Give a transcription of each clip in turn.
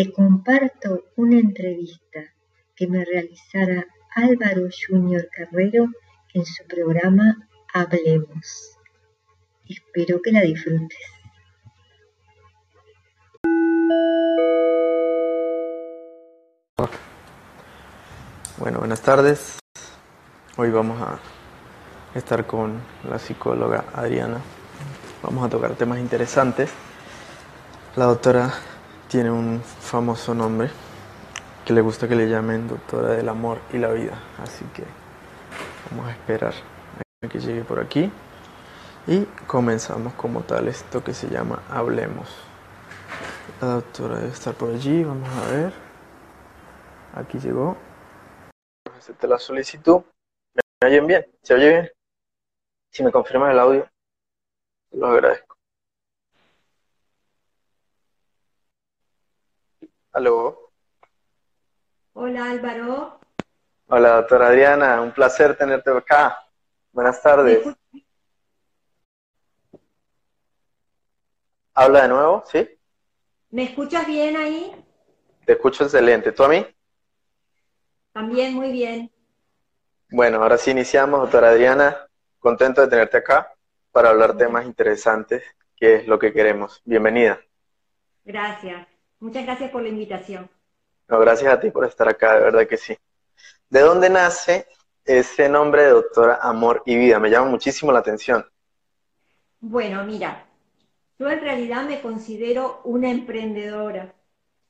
te comparto una entrevista que me realizara Álvaro Junior Carrero en su programa Hablemos. Espero que la disfrutes. Bueno, buenas tardes. Hoy vamos a estar con la psicóloga Adriana. Vamos a tocar temas interesantes. La doctora tiene un famoso nombre que le gusta que le llamen doctora del amor y la vida. Así que vamos a esperar a que llegue por aquí y comenzamos como tal esto que se llama Hablemos. La doctora debe estar por allí, vamos a ver. Aquí llegó. Acepté la solicitud. ¿Me oyen bien? ¿Se oye bien? Si me confirman el audio, lo agradezco. Aló. Hola Álvaro. Hola doctora Adriana, un placer tenerte acá. Buenas tardes. Habla de nuevo, ¿sí? ¿Me escuchas bien ahí? Te escucho excelente. ¿Tú a mí? También muy bien. Bueno, ahora sí iniciamos, doctora Adriana. Contento de tenerte acá para hablar temas interesantes, que es lo que queremos. Bienvenida. Gracias. Muchas gracias por la invitación. No, gracias a ti por estar acá, de verdad que sí. ¿De dónde nace ese nombre de doctora Amor y Vida? Me llama muchísimo la atención. Bueno, mira, yo en realidad me considero una emprendedora.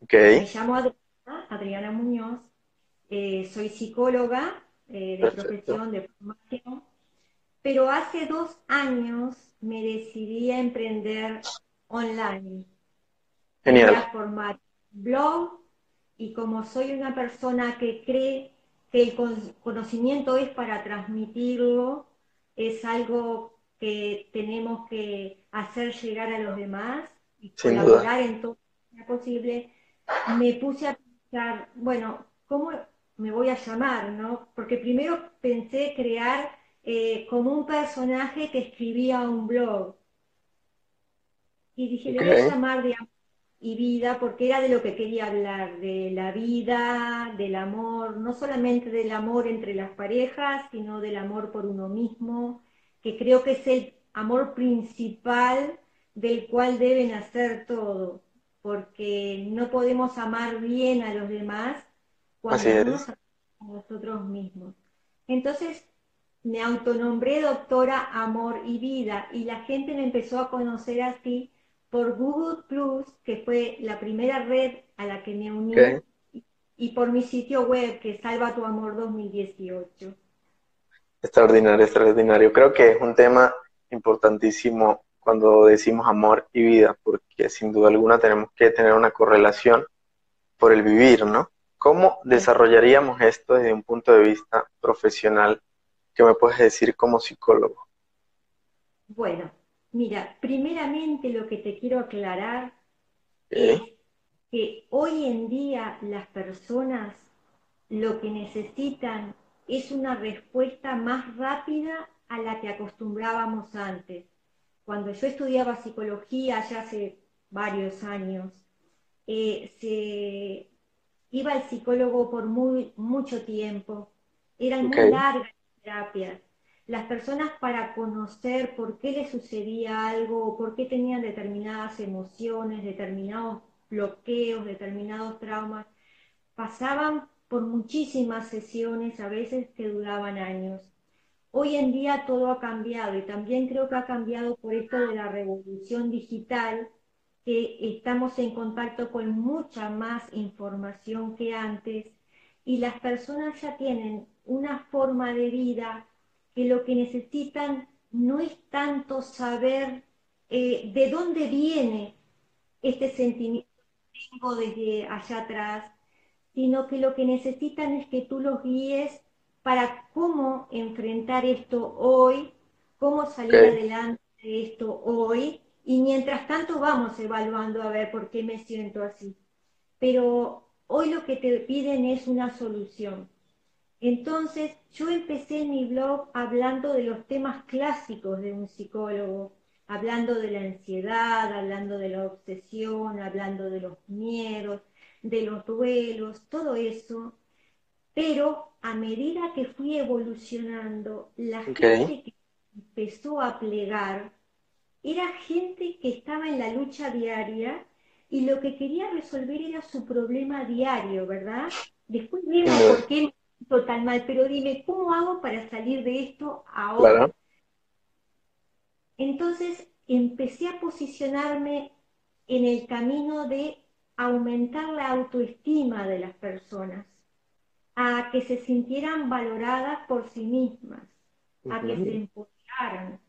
Okay. Me llamo Adriana, Adriana Muñoz, eh, soy psicóloga eh, de profesión, de formación, pero hace dos años me decidí a emprender online. Genial. a formar blog y como soy una persona que cree que el conocimiento es para transmitirlo, es algo que tenemos que hacer llegar a los demás y colaborar en todo lo que sea posible, me puse a pensar, bueno, ¿cómo me voy a llamar? ¿no? Porque primero pensé crear eh, como un personaje que escribía un blog. Y dije, le voy a llamar de y vida, porque era de lo que quería hablar, de la vida, del amor, no solamente del amor entre las parejas, sino del amor por uno mismo, que creo que es el amor principal del cual deben hacer todo, porque no podemos amar bien a los demás cuando no nos amamos a nosotros mismos. Entonces me autonombré doctora Amor y Vida y la gente me empezó a conocer así por Google Plus, que fue la primera red a la que me uní, y, por mi sitio web, que es Salva tu Amor 2018. Extraordinario, extraordinario. Creo que es un tema importantísimo cuando decimos amor y vida, porque sin duda alguna tenemos que tener una correlación por el vivir, ¿no? ¿Cómo desarrollaríamos esto desde un punto de vista profesional? ¿Qué me puedes decir como psicólogo? Bueno, Mira, primeramente lo que te quiero aclarar es que hoy en día las personas lo que necesitan es una respuesta más rápida a la que acostumbrábamos antes. Cuando yo estudiaba psicología, ya hace varios años, eh, se iba al psicólogo por muy, mucho tiempo, eran muy largas terapias las personas para conocer por qué les sucedía algo, por qué tenían determinadas emociones, determinados bloqueos, determinados traumas, pasaban por muchísimas sesiones, a veces que duraban años. Hoy en día todo ha cambiado y también creo que ha cambiado por esto de la revolución digital, que estamos en contacto con mucha más información que antes y las personas ya tienen una forma de vida que lo que necesitan no es tanto saber eh, de dónde viene este sentimiento que tengo desde allá atrás, sino que lo que necesitan es que tú los guíes para cómo enfrentar esto hoy, cómo salir adelante de esto hoy, y mientras tanto vamos evaluando a ver por qué me siento así. Pero hoy lo que te piden es una solución. Entonces, yo empecé mi blog hablando de los temas clásicos de un psicólogo, hablando de la ansiedad, hablando de la obsesión, hablando de los miedos, de los duelos, todo eso, pero a medida que fui evolucionando, la gente que empezó a plegar era gente que estaba en la lucha diaria y lo que quería resolver era su problema diario, ¿verdad? Después vemos por qué siento tan mal, pero dime, ¿cómo hago para salir de esto ahora? Entonces empecé a posicionarme en el camino de aumentar la autoestima de las personas, a que se sintieran valoradas por sí mismas, a que se empoderaran,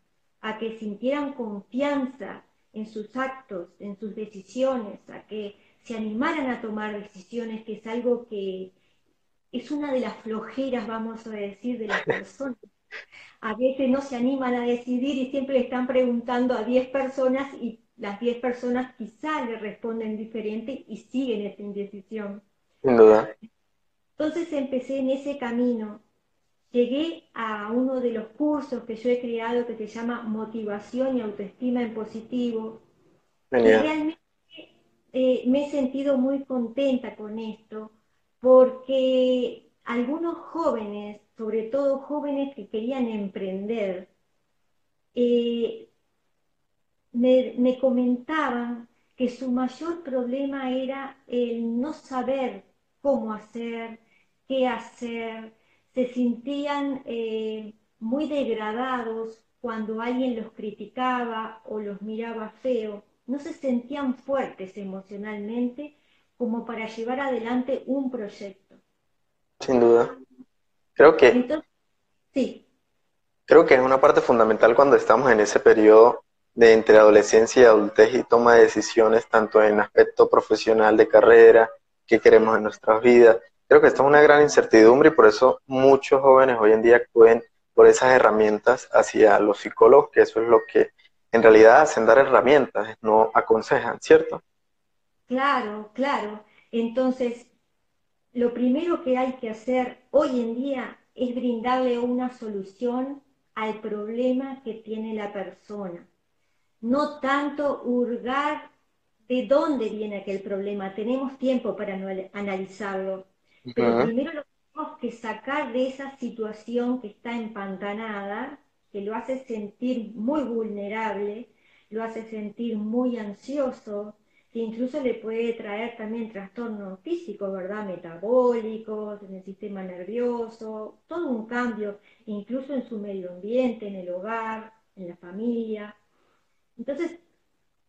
a que sintieran confianza en sus actos, en sus decisiones, a que se animaran a tomar decisiones, que es algo que es una de las flojeras, vamos a decir, de las personas. A veces no se animan a decidir y siempre le están preguntando a 10 personas y las 10 personas quizá le responden diferente y siguen esa indecisión. Sin duda. Entonces empecé en ese camino llegué a uno de los cursos que yo he creado que se llama Motivación y Autoestima en Positivo. Y realmente eh, me he sentido muy contenta con esto, porque algunos jóvenes, sobre todo jóvenes que querían emprender, eh, me, me comentaban que su mayor problema era el no saber cómo hacer, qué hacer, se sentían eh, muy degradados cuando alguien los criticaba o los miraba feo, no se sentían fuertes emocionalmente como para llevar adelante un proyecto. Sin duda. Creo que... sí. Creo que es una parte fundamental cuando estamos en ese periodo de entre adolescencia y adultez y toma de decisiones tanto en aspecto profesional de carrera, que queremos en nuestras vidas, Creo que esto es una gran incertidumbre y por eso muchos jóvenes hoy en día acuden por esas herramientas hacia los psicólogos, que eso es lo que en realidad hacen dar herramientas, no aconsejan, ¿cierto? Claro, claro. Entonces, lo primero que hay que hacer hoy en día es brindarle una solución al problema que tiene la persona. No tanto hurgar de dónde viene aquel problema. Tenemos tiempo para analizarlo. Pero primero lo tenemos que sacar de esa situación que está empantanada, que lo hace sentir muy vulnerable, lo hace sentir muy ansioso, que incluso le puede traer también trastornos físicos, ¿verdad? Metabólicos, en el sistema nervioso, todo un cambio, incluso en su medio ambiente, en el hogar, en la familia. Entonces,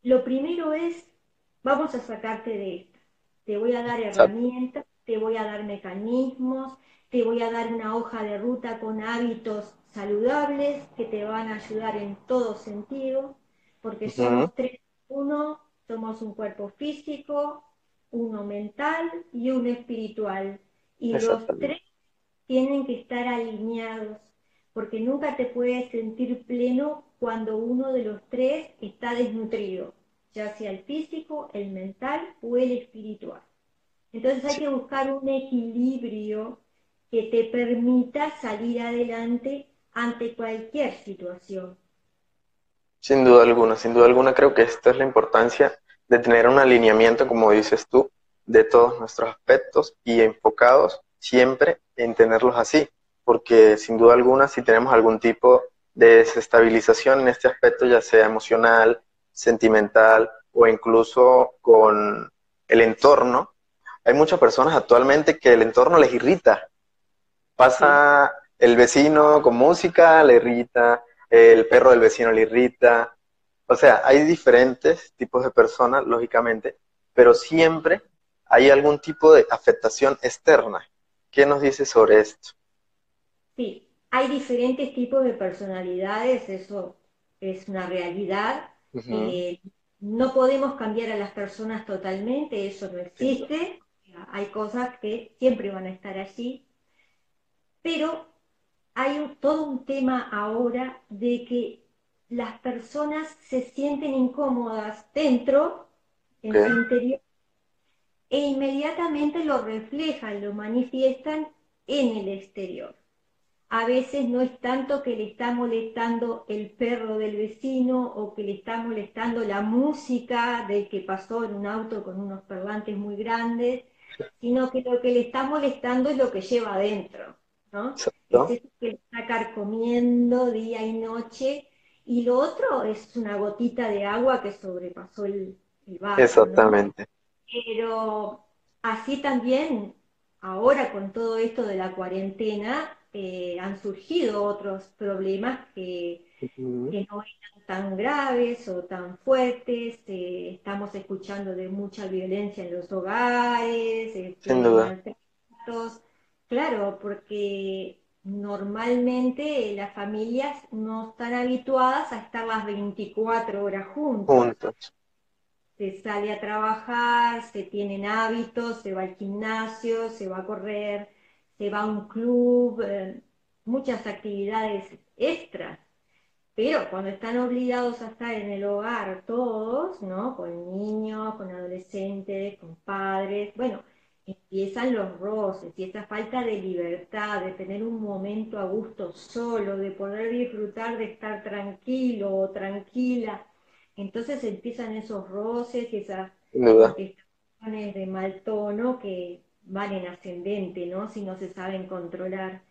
lo primero es, vamos a sacarte de esto. Te voy a dar herramientas te voy a dar mecanismos, te voy a dar una hoja de ruta con hábitos saludables que te van a ayudar en todo sentido, porque somos tres, uno, somos un cuerpo físico, uno mental y uno espiritual. Y los tres tienen que estar alineados, porque nunca te puedes sentir pleno cuando uno de los tres está desnutrido, ya sea el físico, el mental o el espiritual. Entonces hay que buscar un equilibrio que te permita salir adelante ante cualquier situación. Sin duda alguna, sin duda alguna creo que esta es la importancia de tener un alineamiento, como dices tú, de todos nuestros aspectos y enfocados siempre en tenerlos así, porque sin duda alguna si tenemos algún tipo de desestabilización en este aspecto, ya sea emocional, sentimental o incluso con el entorno, hay muchas personas actualmente que el entorno les irrita. Pasa el vecino con música, le irrita, el perro del vecino le irrita. O sea, hay diferentes tipos de personas, lógicamente, pero siempre hay algún tipo de afectación externa. ¿Qué nos dice sobre esto? Sí, hay diferentes tipos de personalidades, eso es una realidad. Eh, no podemos cambiar a las personas totalmente, eso no existe hay cosas que siempre van a estar allí, pero hay todo un tema ahora de que las personas se sienten incómodas dentro, en su interior, e inmediatamente lo reflejan, lo manifiestan en el exterior. A veces no es tanto que le está molestando el perro del vecino o que le está molestando la música del que pasó en un auto con unos parlantes muy grandes, sino que lo que le está molestando es lo que lleva adentro, ¿no? Es eso que le está carcomiendo día y noche, y lo otro es una gotita de agua que sobrepasó el, el. Exactamente. Pero así también, ahora con todo esto de la cuarentena, eh, han surgido otros problemas que, no eran tan graves o tan fuertes. Eh, estamos escuchando de mucha violencia en los hogares, este, Sin duda. Claro, porque normalmente las familias no están habituadas a estar las 24 horas juntas. Juntos. Se sale a trabajar, se tienen hábitos, se va al gimnasio, se va a correr, se va a un club, eh, muchas actividades extras. Pero cuando están obligados a estar en el hogar todos, ¿no? Con niños, con adolescentes, con padres, bueno, empiezan los roces y esa falta de libertad, de tener un momento a gusto solo, de poder disfrutar de estar tranquilo o tranquila. Entonces empiezan esos roces y esas cuestiones de mal tono que van en ascendente, ¿no? Si no se saben controlar.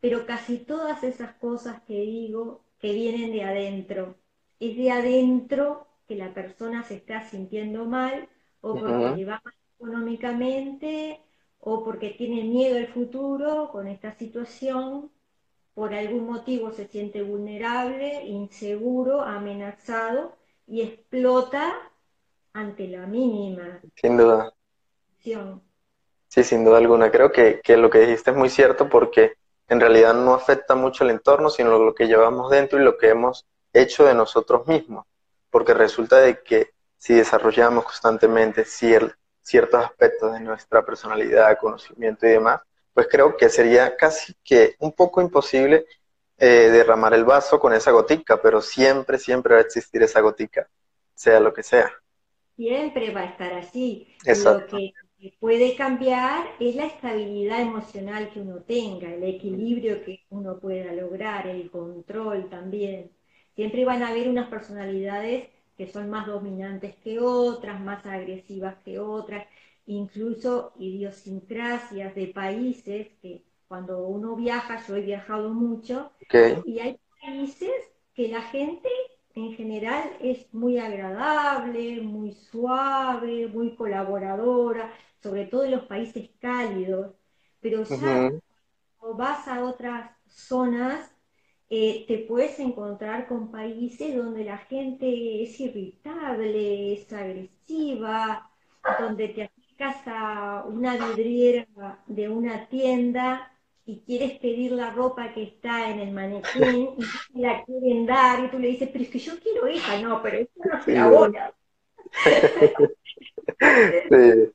Pero casi todas esas cosas que digo, que vienen de adentro, es de adentro que la persona se está sintiendo mal o porque le va mal económicamente o porque tiene miedo al futuro con esta situación, por algún motivo se siente vulnerable, inseguro, amenazado y explota ante la mínima. Sin duda. Sí, sin duda alguna. Creo que, que, lo que dijiste es muy cierto porque en realidad no afecta mucho el entorno, sino lo que llevamos dentro y lo que hemos hecho de nosotros mismos. Porque resulta de que si desarrollamos constantemente ciertos aspectos de nuestra personalidad, conocimiento y demás, pues creo que sería casi que un poco imposible eh, derramar el vaso con esa gotica, pero siempre, siempre va a existir esa gotica, sea lo que sea. Siempre va a estar así. Exacto. Lo que puede cambiar es la estabilidad emocional que uno tenga, el equilibrio que uno pueda lograr, el control también. Siempre van a haber unas personalidades que son más dominantes que otras, más agresivas que otras, incluso idiosincrasias de países que cuando uno viaja, yo he viajado mucho, y hay países que la gente en general es muy agradable, muy suave, muy colaboradora, sobre todo en los países cálidos, pero ya cuando vas a otras zonas, eh, te puedes encontrar con países donde la gente es irritable, es agresiva, donde te acercas a una vidriera de una tienda y quieres pedir la ropa que está en el manequín y la quieren dar y tú le dices, pero es que yo quiero esa, no, pero esa no se la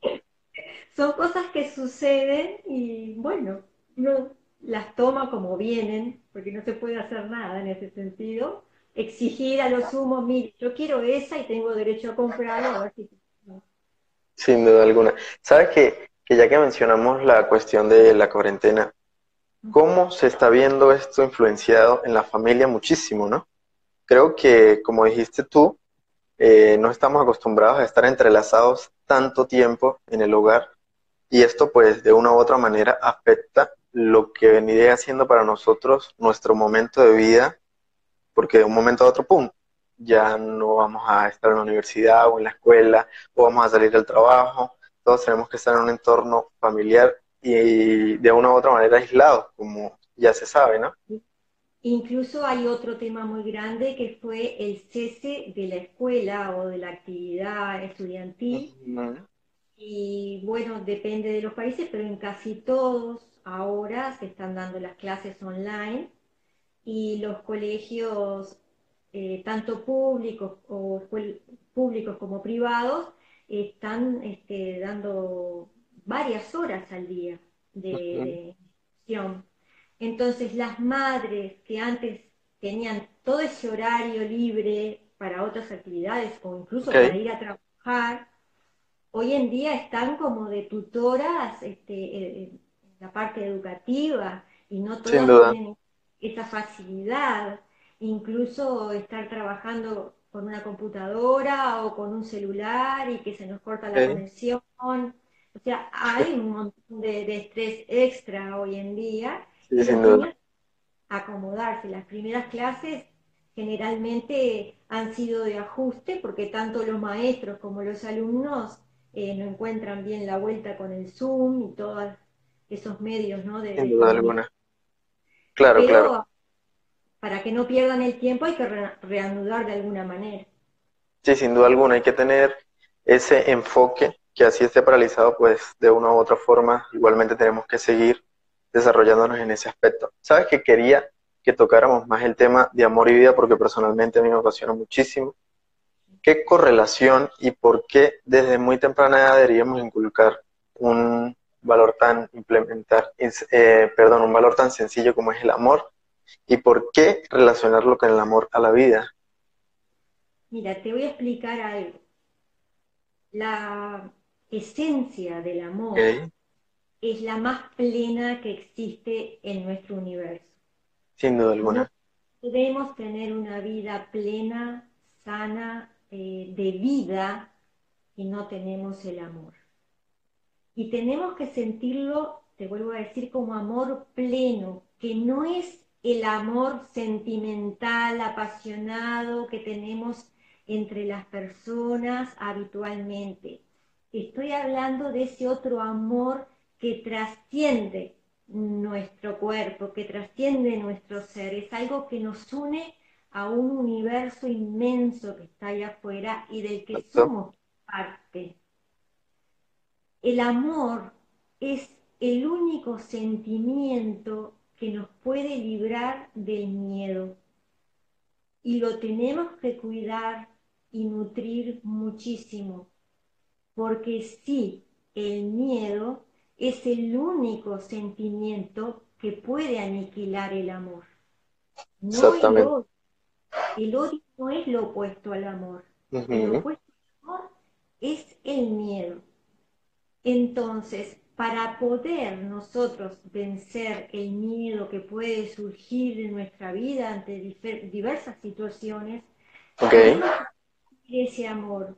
Son cosas que suceden y bueno, uno las toma como vienen, porque no se puede hacer nada en ese sentido. Exigir a los humos, mire, yo quiero esa y tengo derecho a comprarla, Sin duda alguna. ¿Sabes que, que ya que mencionamos la cuestión de la cuarentena, cómo se está viendo esto influenciado en la familia muchísimo, ¿no? Creo que, como dijiste tú, eh, no estamos acostumbrados a estar entrelazados tanto tiempo en el hogar y esto pues de una u otra manera afecta lo que vendría haciendo para nosotros nuestro momento de vida, porque de un momento a otro, ¡pum!, ya no vamos a estar en la universidad o en la escuela o vamos a salir al trabajo, todos tenemos que estar en un entorno familiar y de una u otra manera aislados, como ya se sabe, ¿no? Incluso hay otro tema muy grande que fue el cese de la escuela o de la actividad estudiantil. Y bueno, depende de los países, pero en casi todos ahora se están dando las clases online y los colegios, eh, tanto públicos, o, públicos como privados, están este, dando varias horas al día de, instrucción. Entonces las madres que antes tenían todo ese horario libre para otras actividades o incluso para ir a trabajar, hoy en día están como de tutoras este, en la parte educativa y no todas tienen esa facilidad, incluso estar trabajando con una computadora o con un celular y que se nos corta la conexión O sea, hay un montón de, estrés extra hoy en día. Sí, y sin duda. Acomodarse. Las primeras clases generalmente han sido de ajuste porque tanto los maestros como los alumnos eh, no encuentran bien la vuelta con el Zoom y todos esos medios, ¿no? De, Sin duda alguna. Claro, claro. Para que no pierdan el tiempo hay que reanudar de alguna manera. Sí, sin duda alguna, hay que tener ese enfoque que así esté paralizado, pues de una u otra forma igualmente tenemos que seguir desarrollándonos en ese aspecto. ¿Sabes que quería que tocáramos más el tema de amor y vida porque personalmente a mí me apasiona muchísimo? ¿Qué correlación y por qué desde muy temprana edad deberíamos inculcar un valor tan implementar, eh, perdón, un valor tan sencillo como es el amor y por qué relacionarlo con el amor a la vida? Mira, te voy a explicar algo. La esencia del amor es la más plena que existe en nuestro universo. Sin duda alguna. podemos tener una vida plena, sana, eh, de vida, y no tenemos el amor. Y tenemos que sentirlo, te vuelvo a decir, como amor pleno, que no es el amor sentimental, apasionado que tenemos entre las personas habitualmente. Estoy hablando de ese otro amor que trasciende nuestro cuerpo, que trasciende nuestro ser. Es algo que nos une a un universo inmenso que está allá afuera y del que somos parte. El amor es el único sentimiento que nos puede librar del miedo. Y lo tenemos que cuidar y nutrir muchísimo, porque sí, el miedo es el único sentimiento que puede aniquilar el amor. No El odio. el odio no es lo opuesto al amor. Lo opuesto al amor es el miedo. Entonces, para poder nosotros vencer el miedo que puede surgir en nuestra vida ante diversas situaciones, ese amor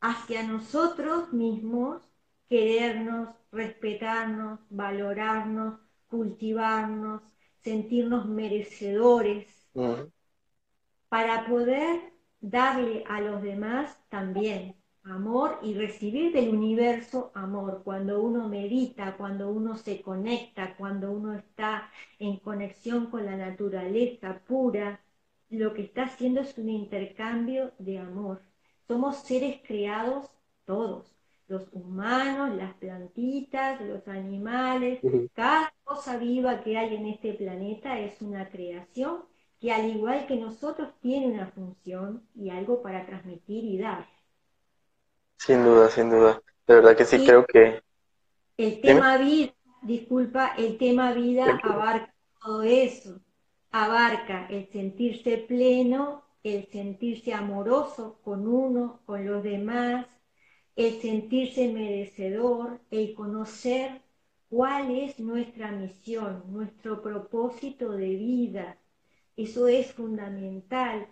hacia nosotros mismos, querernos, respetarnos, valorarnos, cultivarnos, sentirnos merecedores, para poder darle a los demás también amor y recibir del universo amor. Cuando uno medita, cuando uno se conecta, cuando uno está en conexión con la naturaleza pura, lo que está haciendo es un intercambio de amor. Somos seres creados todos, los humanos, las plantitas, los animales, cada cosa viva que hay en este planeta es una creación que al igual que nosotros tiene una función y algo para transmitir y dar. Sin duda, sin duda. De verdad que sí creo que... El tema vida, disculpa, el tema vida abarca todo eso. Abarca el sentirse pleno, el sentirse amoroso con uno, con los demás, el sentirse merecedor, el conocer cuál es nuestra misión, nuestro propósito de vida. Eso es fundamental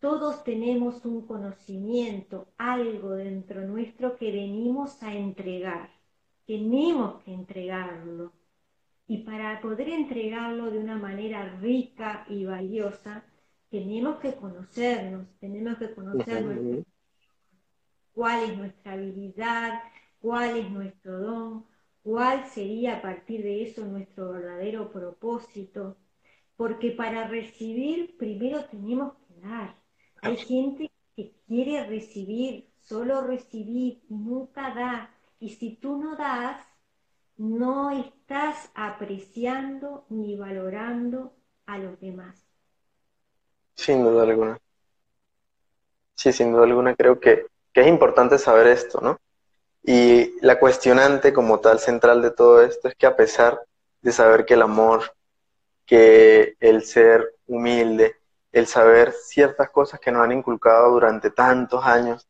todos tenemos un conocimiento, algo dentro nuestro que venimos a entregar. Tenemos que entregarlo. Y para poder entregarlo de una manera rica y valiosa, tenemos que conocernos, tenemos que conocer cuál es nuestra habilidad, cuál es nuestro don, cuál sería a partir de eso nuestro verdadero propósito. Porque para recibir primero tenemos que dar. Hay gente que quiere recibir, solo recibir, nunca da. Y si tú no das, no estás apreciando ni valorando a los demás. Sin duda alguna. Sí, sin duda alguna creo que, que es importante saber esto, ¿no? Y la cuestionante como tal central de todo esto es que a pesar de saber que el amor, que el ser humilde, el saber ciertas cosas que nos han inculcado durante tantos años.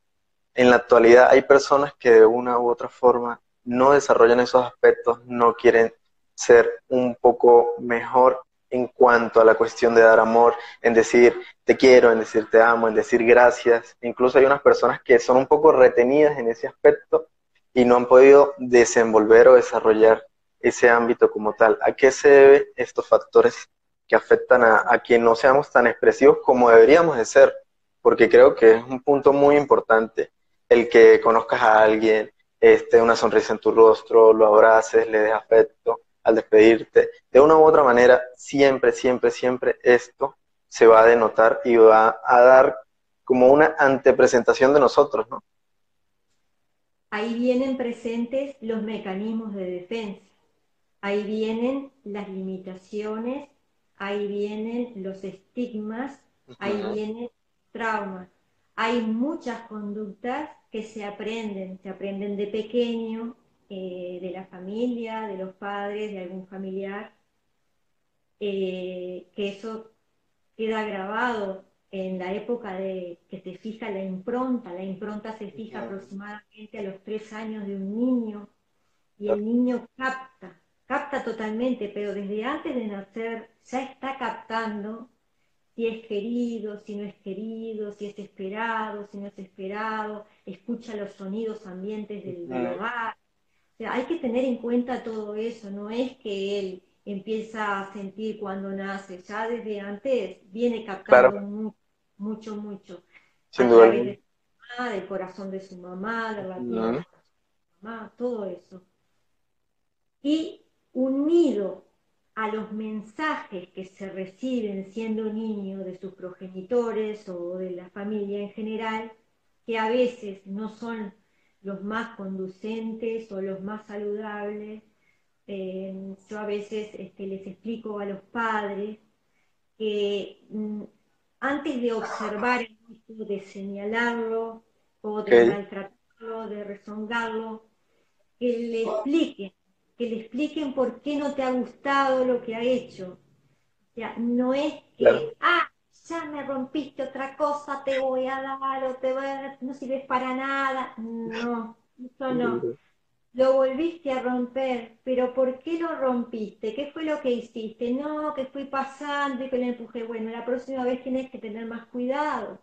En la actualidad hay personas que de una u otra forma no desarrollan esos aspectos, no quieren ser un poco mejor en cuanto a la cuestión de dar amor, en decir te quiero, en decir te amo, en decir gracias. Incluso hay unas personas que son un poco retenidas en ese aspecto y no han podido desenvolver o desarrollar ese ámbito como tal. ¿A qué se debe estos factores que afectan a, a no seamos tan expresivos como deberíamos de ser? Porque creo que es un punto muy importante el que conozcas a alguien, este, una sonrisa en tu rostro, lo abraces, le des afecto al despedirte. De una u otra manera, siempre, siempre, siempre esto se va a denotar y va a dar como una antepresentación de nosotros, ¿no? Ahí vienen presentes los mecanismos de defensa, ahí vienen las limitaciones, ahí vienen los estigmas, ahí vienen traumas. Hay muchas conductas que se aprenden, se aprenden de pequeño, eh, de la familia, de los padres, de algún familiar, eh, que eso queda grabado en la época de que se fija la impronta, la impronta se fija aproximadamente a los tres años de un niño y el niño capta, capta totalmente, pero desde antes de nacer ya está captando si es querido, si no es querido, si es esperado, si no es esperado, escucha los sonidos ambientes del, hogar. O sea, hay que tener en cuenta todo eso, no es que él empieza a sentir cuando nace, ya desde antes viene captando mucho, mucho, Sin duda. del corazón de su mamá, de la de su mamá, todo eso. Y unido a los mensajes que se reciben siendo niño de sus progenitores o de la familia en general, que a veces no son los más conducentes o los más saludables. Eh, yo a veces este, les explico a los padres que mm, antes de observar el de señalarlo o de maltratarlo, de rezongarlo, que le expliquen que le expliquen por qué no te ha gustado lo que ha hecho. O sea, no es que, ah, ya me rompiste otra cosa, te voy a dar o te voy a dar, no sirves para nada. No, eso no. Lo volviste a romper, pero ¿por qué lo rompiste? ¿Qué fue lo que hiciste? No, que fui pasando y que le empujé. Bueno, la próxima vez tienes que tener más cuidado.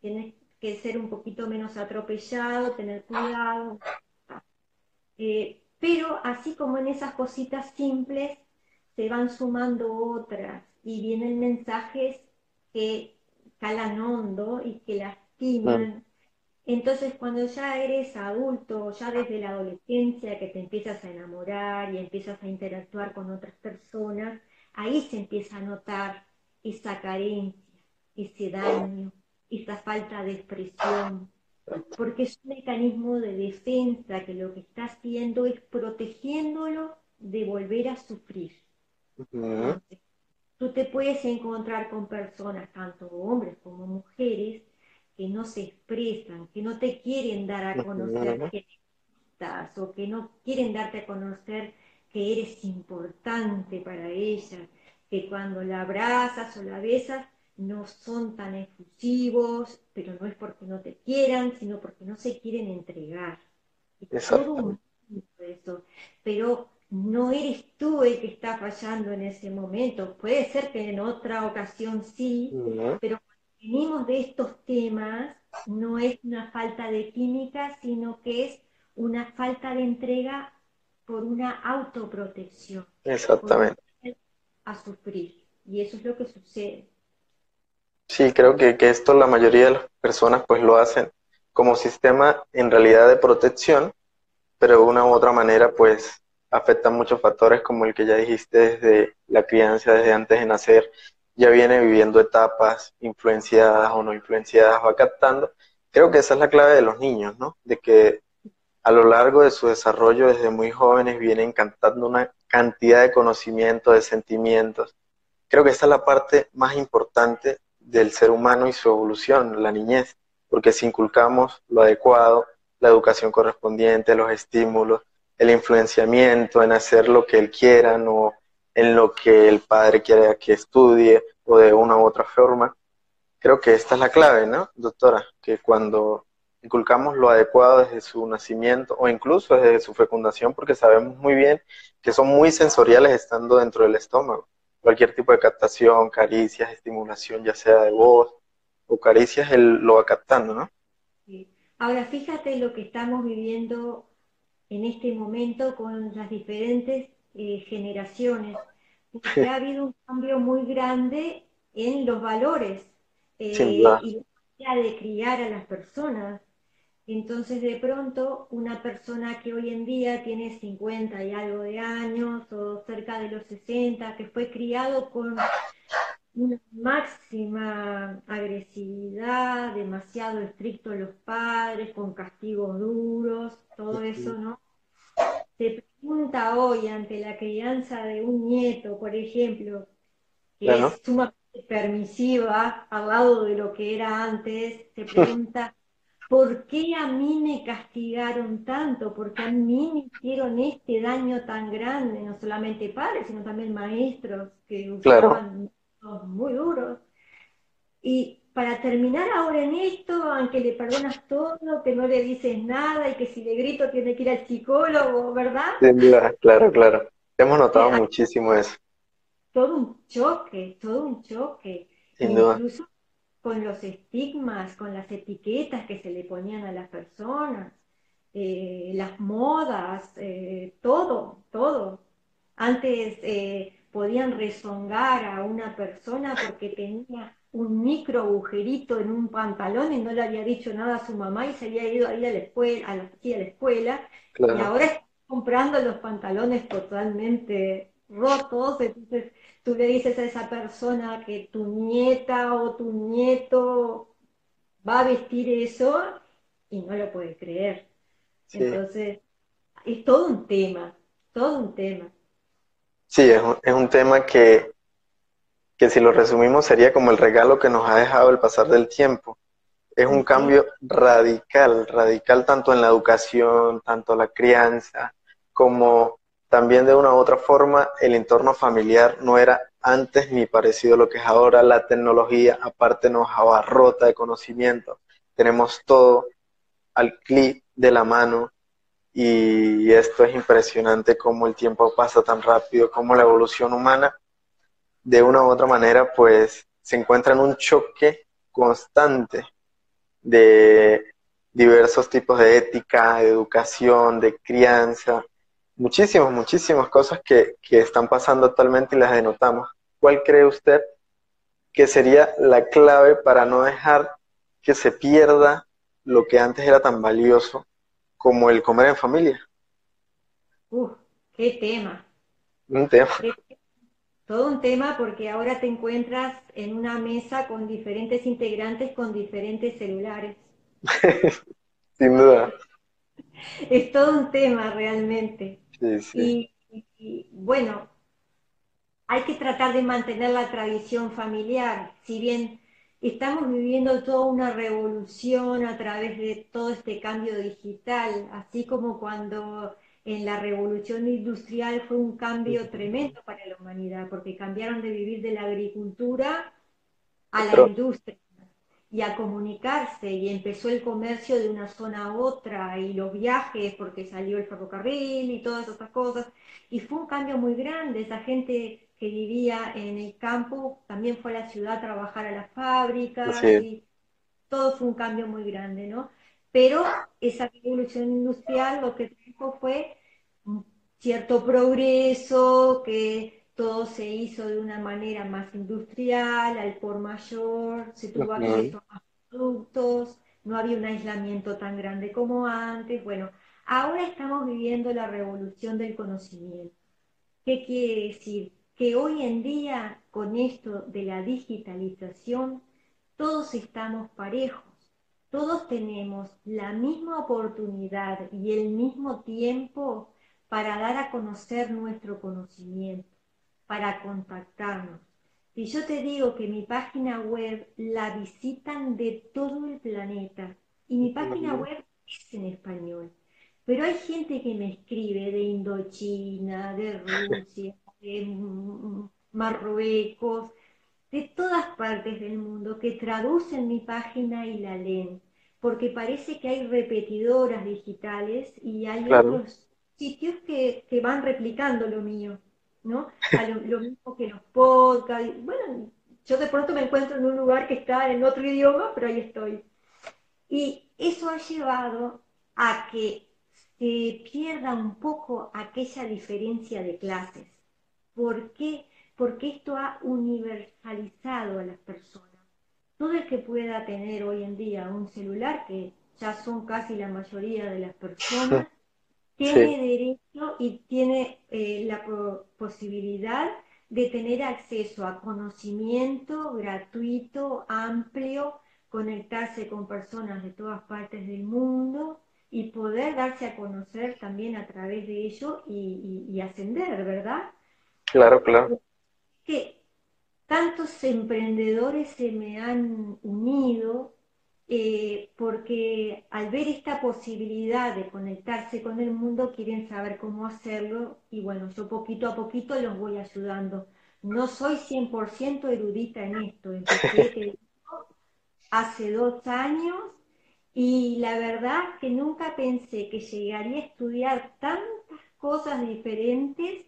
Tienes que ser un poquito menos atropellado, tener cuidado. Eh, pero así como en esas cositas simples, se van sumando otras y vienen mensajes que calan hondo y que lastiman. Entonces, cuando ya eres adulto, ya desde la adolescencia, que te empiezas a enamorar y empiezas a interactuar con otras personas, ahí se empieza a notar esa carencia, ese daño, esa falta de expresión, porque es un mecanismo de defensa que lo que está haciendo es protegiéndolo de volver a sufrir. tú te puedes encontrar con personas, tanto hombres como mujeres, que no se expresan, que no te quieren dar a conocer que estás o que no quieren darte a conocer que eres importante para ella, que cuando la abrazas o la besas no son tan efusivos, pero no es porque no te quieran, sino porque no se quieren entregar. Todo eso. Pero no eres tú el que está fallando en ese momento. Puede ser que en otra ocasión sí, pero cuando venimos de estos temas, no es una falta de química, sino que es una falta de entrega por una autoprotección. Exactamente. A sufrir. Y eso es lo que sucede. Sí, creo que, esto la mayoría de las personas pues lo hacen como sistema en realidad de protección, pero de una u otra manera pues afectan muchos factores como el que ya dijiste desde la crianza, desde antes de nacer, ya viene viviendo etapas influenciadas o no influenciadas, va captando. Creo que esa es la clave de los niños, ¿no? De que a lo largo de su desarrollo desde muy jóvenes vienen cantando una cantidad de conocimientos, de sentimientos. Creo que esa es la parte más importante del ser humano y su evolución, la niñez, porque si inculcamos lo adecuado, la educación correspondiente, los estímulos, el influenciamiento en hacer lo que él quiera, no en lo que el padre quiere que estudie o de una u otra forma. Creo que esta es la clave, ¿no, doctora? Que cuando inculcamos lo adecuado desde su nacimiento o incluso desde su fecundación, porque sabemos muy bien que son muy sensoriales estando dentro del estómago cualquier tipo de captación, caricias, estimulación, ya sea de voz o caricias, él lo va captando, ¿no? Ahora, fíjate lo que estamos viviendo en este momento con las diferentes eh, generaciones, porque ha habido un cambio muy grande en los valores eh, y la de criar a las personas. Entonces, de pronto, una persona que hoy en día tiene 50 y algo de años o cerca de los 60, que fue criado con una máxima agresividad, demasiado estrictos los padres, con castigos duros, todo eso, ¿no? Se pregunta hoy ante la crianza de un nieto, por ejemplo, que es sumamente permisiva al lado de lo que era antes, se pregunta, ¿por qué a mí me castigaron tanto? ¿Por qué a mí me hicieron este daño tan grande? No solamente padres, sino también maestros que usaban muy duros. Y para terminar ahora en esto, aunque le perdonas todo, que no le dices nada y que si le grito tiene que ir al psicólogo, ¿verdad? claro, claro. Hemos notado muchísimo eso. Todo un choque, todo un choque. Incluso con los estigmas, con las etiquetas que se le ponían a las personas, eh, las modas, eh, todo, todo. Antes eh, podían rezongar a una persona porque tenía un micro agujerito en un pantalón y no le había dicho nada a su mamá y se había ido ahí a la escuela, a la, escuela y ahora está comprando los pantalones totalmente rotos, entonces tú le dices a esa persona que tu nieta o tu nieto va a vestir eso y no lo puede creer. Entonces, es todo un tema, todo un tema. Sí, es un, es un tema que, que si lo resumimos sería como el regalo que nos ha dejado el pasar del tiempo. Es un cambio radical, radical tanto en la educación, tanto la crianza, como también de una u otra forma el entorno familiar no era antes ni parecido a lo que es ahora. La tecnología aparte nos abarrota de conocimiento. Tenemos todo al clic de la mano y esto es impresionante cómo el tiempo pasa tan rápido, cómo la evolución humana, de una u otra manera, pues se encuentra en un choque constante de diversos tipos de ética, de educación, de crianza, muchísimas, muchísimas cosas que, que están pasando actualmente y las denotamos. ¿Cuál cree usted que sería la clave para no dejar que se pierda lo que antes era tan valioso como el comer en familia. Uf, qué tema. Un tema. todo un tema porque ahora te encuentras en una mesa con diferentes integrantes con diferentes celulares. Sin duda. Es todo un tema realmente. Sí, sí. y bueno, hay que tratar de mantener la tradición familiar, si bien estamos viviendo toda una revolución a través de todo este cambio digital, así como cuando en la revolución industrial fue un cambio tremendo para la humanidad, porque cambiaron de vivir de la agricultura a la industria y a comunicarse y empezó el comercio de una zona a otra y los viajes porque salió el ferrocarril y todas esas cosas y fue un cambio muy grande, esa gente que vivía en el campo también fue a la ciudad a trabajar a las fábricas y todo fue un cambio muy grande, ¿no? Pero esa revolución industrial lo que trajo fue cierto progreso, que todo se hizo de una manera más industrial, al por mayor, se tuvo acceso a productos, no había un aislamiento tan grande como antes. Bueno, ahora estamos viviendo la revolución del conocimiento. ¿Qué quiere decir? que hoy en día, con esto de la digitalización, todos estamos parejos, todos tenemos la misma oportunidad y el mismo tiempo para dar a conocer nuestro conocimiento, para contactarnos. Si yo te digo que mi página web la visitan de todo el planeta. Y mi página web es en español, pero hay gente que me escribe de Indochina, de Rusia, de Marruecos, de todas partes del mundo que traducen mi página y la leen, porque parece que hay repetidoras digitales y hay otros sitios que, van replicando lo mío, ¿no? lo, mismo que los podcasts. Bueno, yo de pronto me encuentro en un lugar que está en otro idioma, pero ahí estoy. Y eso ha llevado a que se pierda un poco aquella diferencia de clases. ¿Por qué? Porque esto ha universalizado a las personas. Todo el que pueda tener hoy en día un celular, que ya son casi la mayoría de las personas, tiene derecho y tiene eh, la posibilidad de tener acceso a conocimiento gratuito, amplio, conectarse con personas de todas partes del mundo y poder darse a conocer también a través de ello y, ascender, ¿verdad? Claro, claro. Que tantos emprendedores se me han unido eh, porque al ver esta posibilidad de conectarse con el mundo quieren saber cómo hacerlo y bueno, yo poquito a poquito los voy ayudando. No soy 100% erudita en esto, empecé hace dos años y la verdad que nunca pensé que llegaría a estudiar tantas cosas diferentes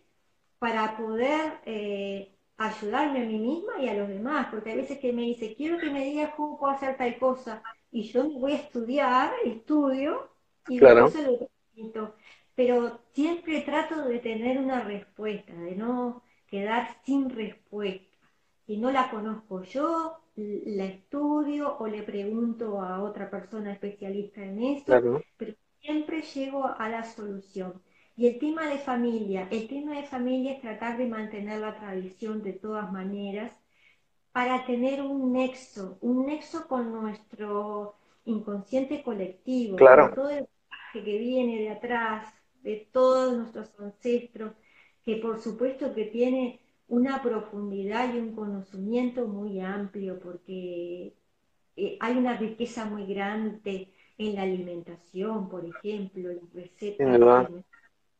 para poder eh, ayudarme a mí misma y a los demás, porque hay veces que me dice, quiero que me digas cómo puedo hacer tal cosa, y yo voy a estudiar, estudio, y después se lo presento. Pero siempre trato de tener una respuesta, de no quedar sin respuesta. Si no la conozco yo, la estudio o le pregunto a otra persona especialista en eso, pero siempre llego a la solución. Y el tema de familia, el tema de familia es tratar de mantener la tradición de todas maneras para tener un nexo, un nexo con nuestro inconsciente colectivo, con todo el que viene de atrás, de todos nuestros ancestros, que por supuesto que tiene una profundidad y un conocimiento muy amplio, porque eh, hay una riqueza muy grande en la alimentación, por ejemplo, las recetas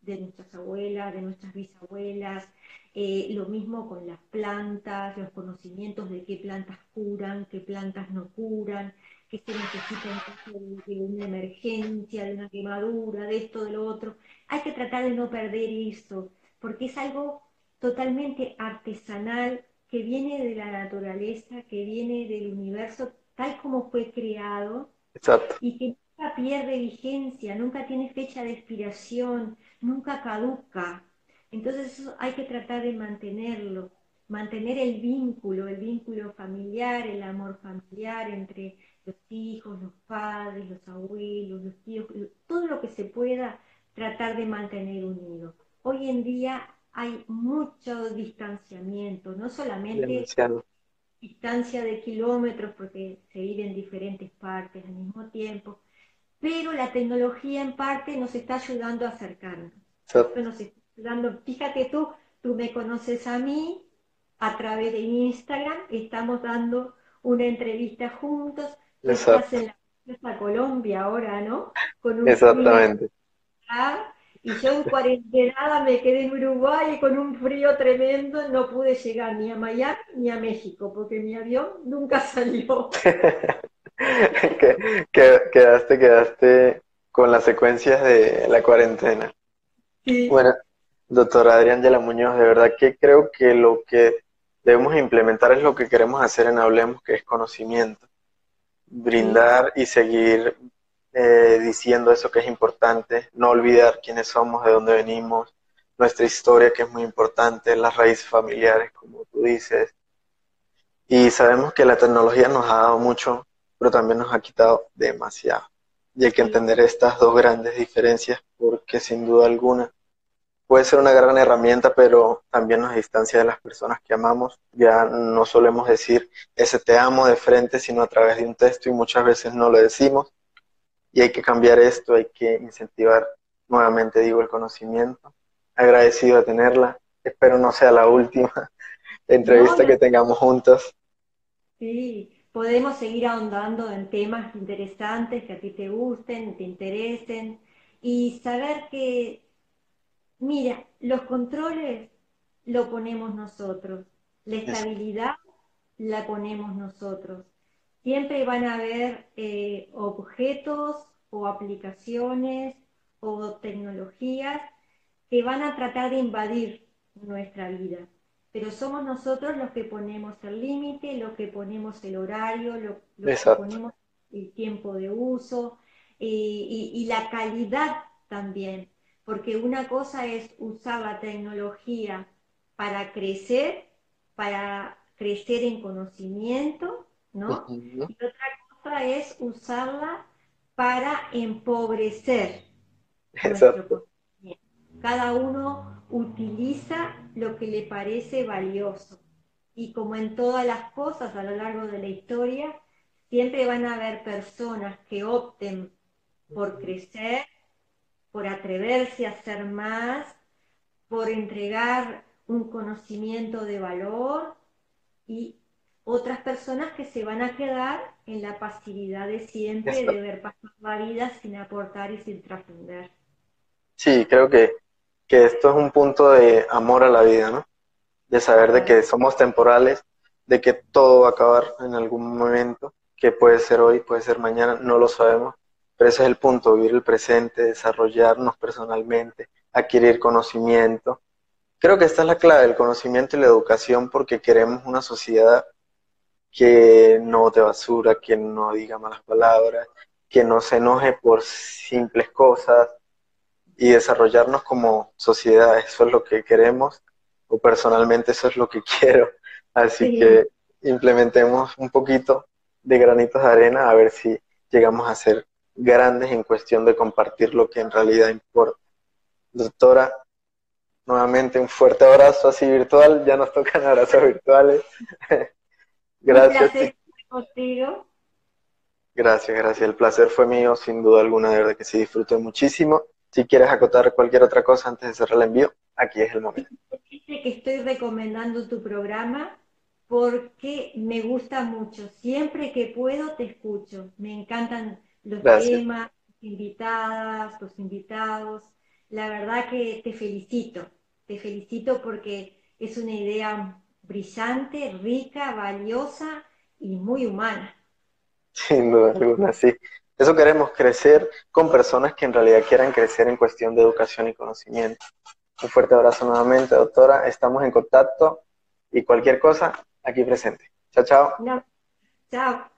de nuestras abuelas, de nuestras bisabuelas, eh, lo mismo con las plantas, los conocimientos de qué plantas curan, qué plantas no curan, qué se necesita en caso de, una emergencia, de una quemadura, de esto, de lo otro. Hay que tratar de no perder eso, porque es algo totalmente artesanal que viene de la naturaleza, que viene del universo tal como fue creado y que nunca pierde vigencia, nunca tiene fecha de expiración, nunca caduca. Entonces eso hay que tratar de mantenerlo, mantener el vínculo, el vínculo familiar, el amor familiar entre los hijos, los padres, los abuelos, los tíos, todo lo que se pueda tratar de mantener unido. Hoy en día hay mucho distanciamiento, no solamente distancia de kilómetros porque se vive en diferentes partes al mismo tiempo, pero la tecnología en parte nos está ayudando a acercarnos. Nos está ayudando, fíjate tú, tú me conoces a mí a través de Instagram, estamos dando una entrevista juntos, estás en la Colombia ahora, ¿no? Con un Exactamente. Y yo en cuarentena me quedé en Uruguay y con un frío tremendo no pude llegar ni a Miami ni a México porque mi avión nunca salió. quedaste, quedaste con las secuencias de la cuarentena. Sí. Bueno, doctora Adrián de la Muñoz, de verdad que creo que lo que debemos implementar es lo que queremos hacer en Hablemos, que es conocimiento. Brindar y seguir eh, diciendo eso que es importante, no olvidar quiénes somos, de dónde venimos, nuestra historia que es muy importante, las raíces familiares, como tú dices. Y sabemos que la tecnología nos ha dado mucho, pero también nos ha quitado demasiado. Y hay que entender estas dos grandes diferencias porque sin duda alguna puede ser una gran herramienta, pero también nos distancia de las personas que amamos. Ya no solemos decir ese te amo de frente, sino a través de un texto y muchas veces no lo decimos. Y hay que cambiar esto, hay que incentivar nuevamente, digo, el conocimiento. Agradecido de tenerla. Espero no sea la última entrevista que tengamos juntos. Sí, podemos seguir ahondando en temas interesantes que a ti te gusten, te interesen y saber que, mira, los controles lo ponemos nosotros, la estabilidad la ponemos nosotros. Siempre van a haber eh, objetos o aplicaciones o tecnologías que van a tratar de invadir nuestra vida pero somos nosotros los que ponemos el límite, los que ponemos el horario, los, que ponemos el tiempo de uso eh, y, la calidad también, porque una cosa es usar la tecnología para crecer, para crecer en conocimiento, ¿no? Y otra cosa es usarla para empobrecer nuestro conocimiento. Cada uno utiliza lo que le parece valioso. Y como en todas las cosas a lo largo de la historia, siempre van a haber personas que opten por crecer, por atreverse a hacer más, por entregar un conocimiento de valor y otras personas que se van a quedar en la pasividad de siempre, de ver pasar la vida sin aportar y sin trascender. Sí, creo que, que, esto es un punto de amor a la vida, ¿no? De saber de que somos temporales, de que todo va a acabar en algún momento, que puede ser hoy, puede ser mañana, no lo sabemos, pero ese es el punto, vivir el presente, desarrollarnos personalmente, adquirir conocimiento. Creo que esta es la clave, el conocimiento y la educación, porque queremos una sociedad que no te basura, que no diga malas palabras, que no se enoje por simples cosas y desarrollarnos como sociedad. Eso es lo que queremos o personalmente eso es lo que quiero. Así que implementemos un poquito de granitos de arena a ver si llegamos a ser grandes en cuestión de compartir lo que en realidad importa. Doctora, nuevamente un fuerte abrazo así virtual, ya nos tocan abrazos virtuales. Gracias. contigo. Gracias, gracias. El placer fue mío, sin duda alguna, de verdad que sí disfruté muchísimo. Si quieres acotar cualquier otra cosa antes de cerrar el envío, aquí es el momento. Dice que estoy recomendando tu programa porque me gusta mucho. Siempre que puedo te escucho. Me encantan los temas, invitadas, los invitados. La verdad que te felicito. Te felicito porque es una idea brillante, rica, valiosa y muy humana. Sin duda alguna, sí. Eso queremos, crecer con personas que en realidad quieran crecer en cuestión de educación y conocimiento. Un fuerte abrazo nuevamente, doctora. Estamos en contacto y cualquier cosa, aquí presente. Chao, chao. Chao.